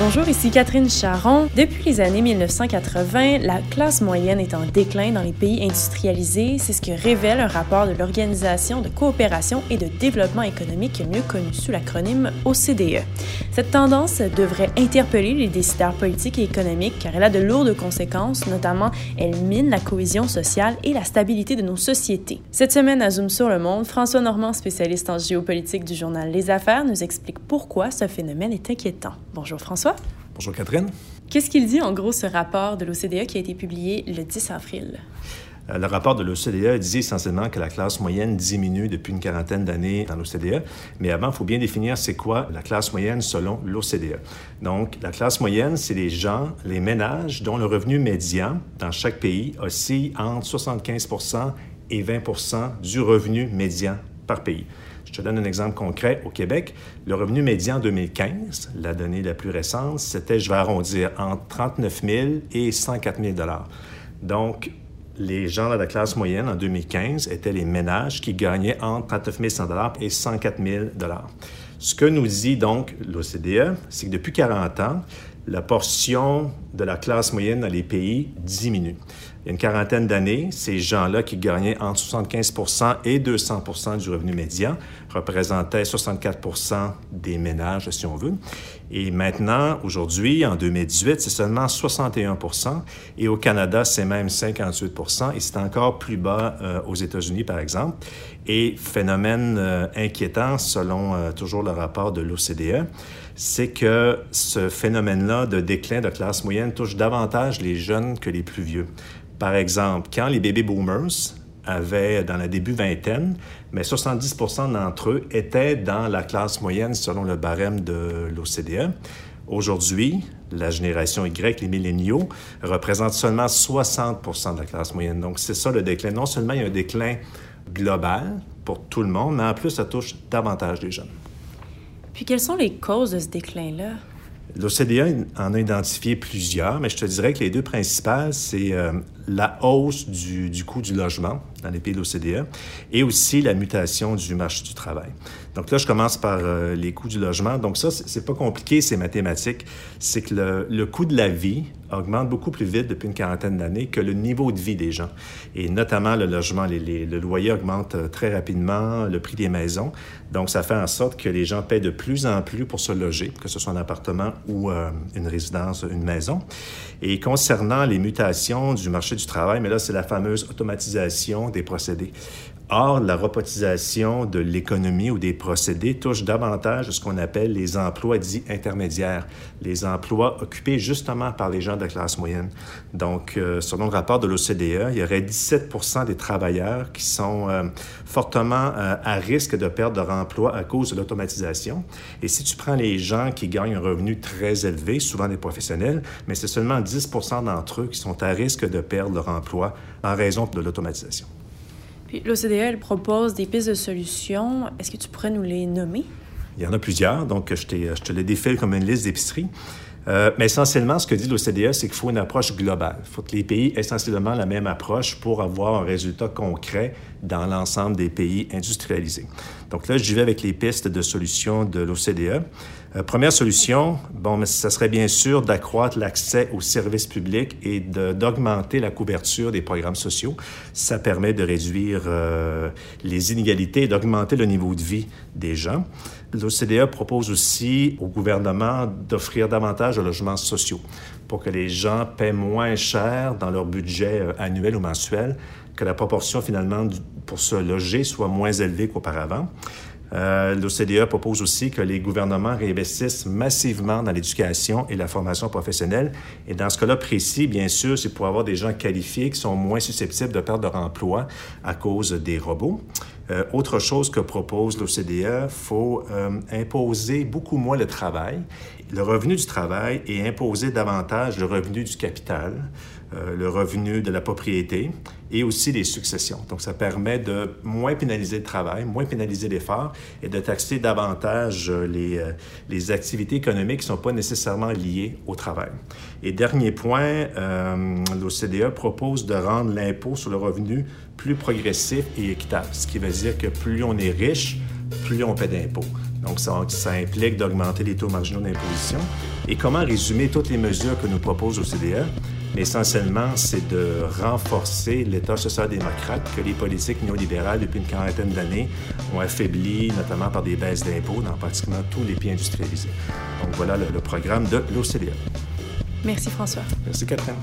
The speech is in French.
Bonjour, ici Catherine Charon. Depuis les années 1980, la classe moyenne est en déclin dans les pays industrialisés. C'est ce que révèle un rapport de l'Organisation de coopération et de développement économique mieux connue sous l'acronyme OCDE. Cette tendance devrait interpeller les décideurs politiques et économiques car elle a de lourdes conséquences, notamment elle mine la cohésion sociale et la stabilité de nos sociétés. Cette semaine à Zoom sur le monde, François Normand, spécialiste en géopolitique du journal Les Affaires, nous explique pourquoi ce phénomène est inquiétant. Bonjour François. Bonjour Catherine. Qu'est-ce qu'il dit en gros ce rapport de l'OCDE qui a été publié le 10 avril? Euh, le rapport de l'OCDE dit essentiellement que la classe moyenne diminue depuis une quarantaine d'années dans l'OCDE. Mais avant, il faut bien définir c'est quoi la classe moyenne selon l'OCDE. Donc, la classe moyenne, c'est les gens, les ménages dont le revenu médian dans chaque pays oscille entre 75 et 20 du revenu médian par pays. Je te donne un exemple concret. Au Québec, le revenu médian en 2015, la donnée la plus récente, c'était, je vais arrondir, entre 39 000 et 104 000 Donc, les gens de la classe moyenne en 2015 étaient les ménages qui gagnaient entre 39 100 et 104 000 Ce que nous dit donc l'OCDE, c'est que depuis 40 ans, la portion de la classe moyenne dans les pays diminue. Il y a une quarantaine d'années, ces gens-là qui gagnaient entre 75 et 200 du revenu médian représentaient 64% des ménages, si on veut. Et maintenant, aujourd'hui, en 2018, c'est seulement 61% Et au Canada, c'est même 58 Et c'est encore plus bas euh, aux États-Unis, par exemple. Et phénomène euh, inquiétant, selon euh, toujours le rapport de l'OCDE, c'est que ce phénomène-là de déclin de classe moyenne touche davantage les jeunes que les plus vieux. Par exemple, quand les baby boomers avaient dans la début vingtaine, mais 70% d'entre eux étaient dans la classe moyenne selon le barème de l'OCDE. Aujourd'hui, la génération Y, les milléniaux, représentent seulement 60 de la classe moyenne. Donc, c'est ça le déclin. Non seulement il y a un déclin global pour tout le monde, mais en plus, ça touche davantage les jeunes. Puis, quelles sont les causes de ce déclin-là? L'OCDE en a identifié plusieurs, mais je te dirais que les deux principales, c'est euh, la hausse du, du, coût du logement dans les pays de l'OCDE et aussi la mutation du marché du travail. Donc là, je commence par euh, les coûts du logement. Donc ça, c'est pas compliqué, c'est mathématique. C'est que le, le, coût de la vie augmente beaucoup plus vite depuis une quarantaine d'années que le niveau de vie des gens. Et notamment le logement, les, les, le loyer augmente euh, très rapidement, le prix des maisons. Donc ça fait en sorte que les gens paient de plus en plus pour se loger, que ce soit un appartement ou euh, une résidence, une maison. Et concernant les mutations du marché du travail, mais là, c'est la fameuse automatisation des procédés. Or, la robotisation de l'économie ou des procédés touche davantage ce qu'on appelle les emplois dits intermédiaires, les emplois occupés justement par les gens de classe moyenne. Donc, euh, selon le rapport de l'OCDE, il y aurait 17 des travailleurs qui sont euh, fortement euh, à risque de perdre leur emploi à cause de l'automatisation. Et si tu prends les gens qui gagnent un revenu très élevé, souvent des professionnels, mais c'est seulement 10 d'entre eux qui sont à risque de perdre leur emploi en raison de l'automatisation. Puis l'OCDE, propose des pistes de solutions. Est-ce que tu pourrais nous les nommer? Il y en a plusieurs, donc je, je te les défile comme une liste d'épicerie. Euh, mais essentiellement, ce que dit l'OCDE, c'est qu'il faut une approche globale. Il faut que les pays aient essentiellement la même approche pour avoir un résultat concret dans l'ensemble des pays industrialisés. Donc là, j'y vais avec les pistes de solutions de l'OCDE. Euh, première solution, bon, mais ça serait bien sûr d'accroître l'accès aux services publics et d'augmenter la couverture des programmes sociaux. Ça permet de réduire euh, les inégalités et d'augmenter le niveau de vie des gens. L'OCDE propose aussi au gouvernement d'offrir davantage de logements sociaux pour que les gens paient moins cher dans leur budget euh, annuel ou mensuel, que la proportion finalement pour se loger soit moins élevée qu'auparavant. Euh, L'OCDE propose aussi que les gouvernements réinvestissent massivement dans l'éducation et la formation professionnelle. Et dans ce cas-là précis, bien sûr, c'est pour avoir des gens qualifiés qui sont moins susceptibles de perdre leur emploi à cause des robots. Euh, autre chose que propose l'OCDE, il faut euh, imposer beaucoup moins le travail, le revenu du travail et imposer davantage le revenu du capital, euh, le revenu de la propriété et aussi les successions. Donc, ça permet de moins pénaliser le travail, moins pénaliser l'effort et de taxer davantage les, activités économiques qui ne sont pas nécessairement liées au travail. Et dernier point, l'OCDE propose de rendre l'impôt sur le revenu plus progressif et équitable, ce qui veut dire que plus on est riche, plus on paie d'impôts. Donc, ça, ça implique d'augmenter les taux marginaux d'imposition. Et comment résumer toutes les mesures que nous propose l'OCDE? Essentiellement, c'est de renforcer l'État social-démocrate que les politiques néolibérales, depuis une quarantaine d'années, ont affaibli, notamment par des baisses d'impôts dans pratiquement tous les pays industrialisés. Donc voilà le, le programme de l'OCDE. Merci François. Merci Catherine.